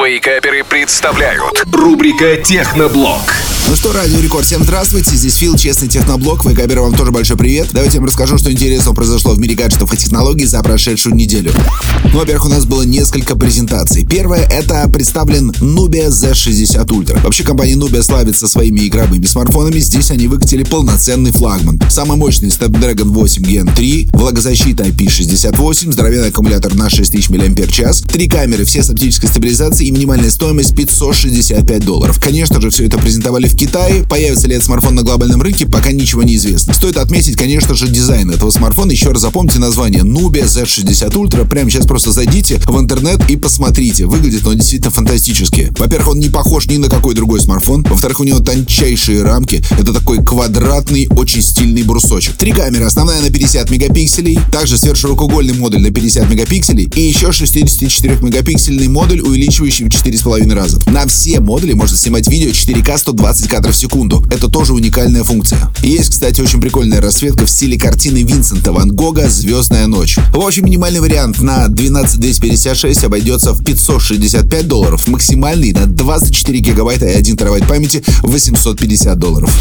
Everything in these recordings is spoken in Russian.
Вейкаперы представляют рубрика Техноблог. Ну что, Радио Рекорд, всем здравствуйте, здесь Фил, Честный Техноблог, Вейкаперы, вам тоже большой привет. Давайте я вам расскажу, что интересного произошло в мире гаджетов и технологий за прошедшую неделю. Ну, во-первых, у нас было несколько презентаций. Первое — это представлен Nubia Z60 Ultra. Вообще, компания Nubia славится своими игровыми смартфонами, здесь они выкатили полноценный флагман. Самый мощный Snapdragon 8 Gen 3, влагозащита IP68, здоровенный аккумулятор на 6000 мАч, три камеры, все с оптической стабилизацией и минимальная стоимость 565 долларов. Конечно же, все это презентовали в Китае. Появится ли этот смартфон на глобальном рынке, пока ничего не известно. Стоит отметить, конечно же, дизайн этого смартфона. Еще раз запомните название Nubia Z60 Ultra. Прямо сейчас просто зайдите в интернет и посмотрите. Выглядит он действительно фантастически. Во-первых, он не похож ни на какой другой смартфон. Во-вторых, у него тончайшие рамки. Это такой квадратный, очень стильный брусочек. Три камеры. Основная на 50 мегапикселей. Также сверхширокоугольный модуль на 50 мегапикселей. И еще 64-мегапиксельный модуль, увеличивающий в 4,5 раза. На все модули можно снимать видео 4К 120 кадров в секунду. Это тоже уникальная функция. Есть, кстати, очень прикольная расцветка в стиле картины Винсента Ван Гога «Звездная ночь». В общем, минимальный вариант на 12256 обойдется в 565 долларов, максимальный на 24 гигабайта и 1 терабайт памяти 850 долларов.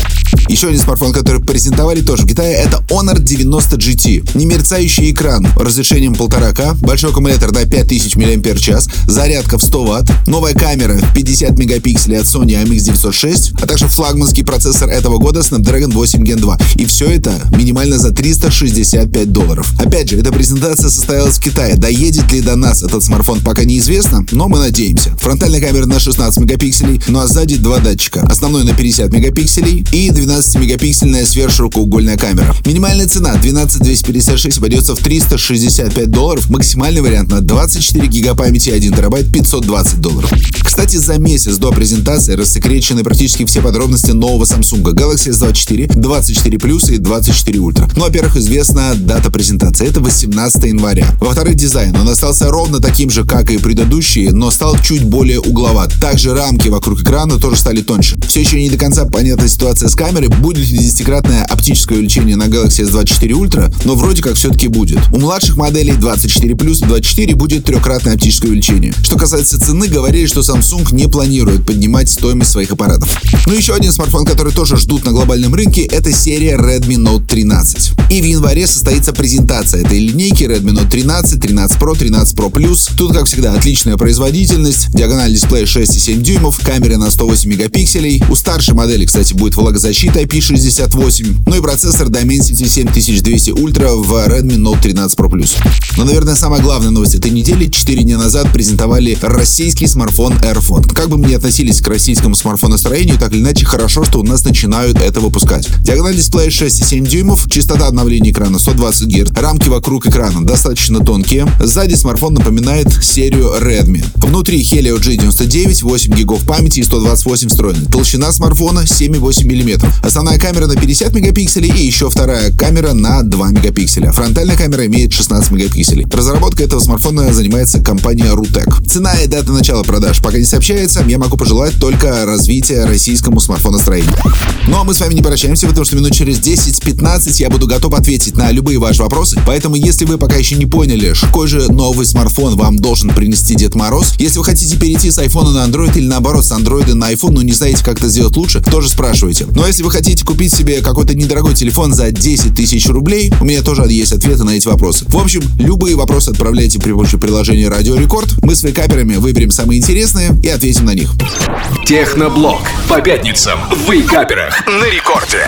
Еще один смартфон, который презентовали тоже в Китае, это Honor 90 GT. Немерцающий экран разрешением 1,5К, большой аккумулятор на 5000 мАч, зарядка в 100 Вт, новая камера в 50 мегапикселей от Sony IMX906, а также флагманский процессор этого года Snapdragon 8 Gen 2. И все это минимально за 365 долларов. Опять же, эта презентация состоялась в Китае. Доедет ли до нас этот смартфон, пока неизвестно, но мы надеемся. Фронтальная камера на 16 мегапикселей, ну а сзади два датчика. Основной на 50 мегапикселей и 12-мегапиксельная сверхширокоугольная камера. Минимальная цена 12256 обойдется в 365 долларов. Максимальный вариант на 24 гига памяти и 1 терабайт 520 долларов. Кстати, за месяц до презентации рассекречены практически все подробности нового Samsung Galaxy S24, 24 Plus и 24 Ultra. Ну, во-первых, известна дата презентации. Это 18 января. Во-вторых, дизайн. Он остался ровно таким же, как и предыдущие, но стал чуть более угловат. Также рамки вокруг экрана тоже стали тоньше. Все еще не до конца понятна ситуация с камерой. Будет ли десятикратное оптическое увеличение на Galaxy S24 Ultra, но вроде как все-таки будет. У младших моделей 24 Plus и 24 будет трехкратное оптическое увеличение. Что касается цены, говорили, что Samsung не планирует поднимать стоимость своих аппаратов. Ну еще один смартфон, который тоже ждут на глобальном рынке, это серия Redmi Note 13. И в январе состоится презентация этой линейки Redmi Note 13, 13 Pro, 13 Pro Plus. Тут, как всегда, отличная производительность, диагональ дисплея 6,7 дюймов, камера на 108 мегапикселей. У старшей модели, кстати, будет влагозащита IP68, ну и процессор Dimensity 7200 Ultra в Redmi Note 13 Pro Plus. Но, наверное, самая главная новость этой недели. 4 дня назад презентовали российский смартфон AirPhone. Как бы мы ни относились к российскому смартфоностроению, так или иначе, хорошо, что у нас начинают это выпускать. Диагональ дисплея 6,7 дюймов, частота обновления экрана 120 Гц, рамки вокруг экрана достаточно тонкие. Сзади смартфон напоминает серию Redmi. Внутри Helio G99, 8 гигов памяти и 128 встроенный. Толщина смартфона 7,8 мм. Основная камера на 50 мегапикселей и еще вторая камера на 2 мегапикселя. Фронтальная камера имеет 16 мегапикселей. Разработкой этого смартфона занимается компания Rutec. Цена и дата начала продаж пока не сообщается. Я могу пожелать только развития российскому смартфоностроению. Ну а мы с вами не прощаемся, потому что минут через 10-15 я буду готов ответить на любые ваши вопросы. Поэтому, если вы пока еще не поняли, какой же новый смартфон вам должен принести Дед Мороз, если вы хотите перейти с iPhone на Android или наоборот с Android на iPhone, но не знаете, как это сделать лучше, тоже спрашивайте. Но если вы хотите купить себе какой-то недорогой телефон за 10 тысяч рублей, у меня тоже есть ответы на эти вопросы. В общем, любые вопросы отправляйте при помощи приложения Радио Рекорд. Мы с вейкаперами выберем самые интересные и ответим на них. Техноблог. По пятницам в Вейкаперах на рекорде.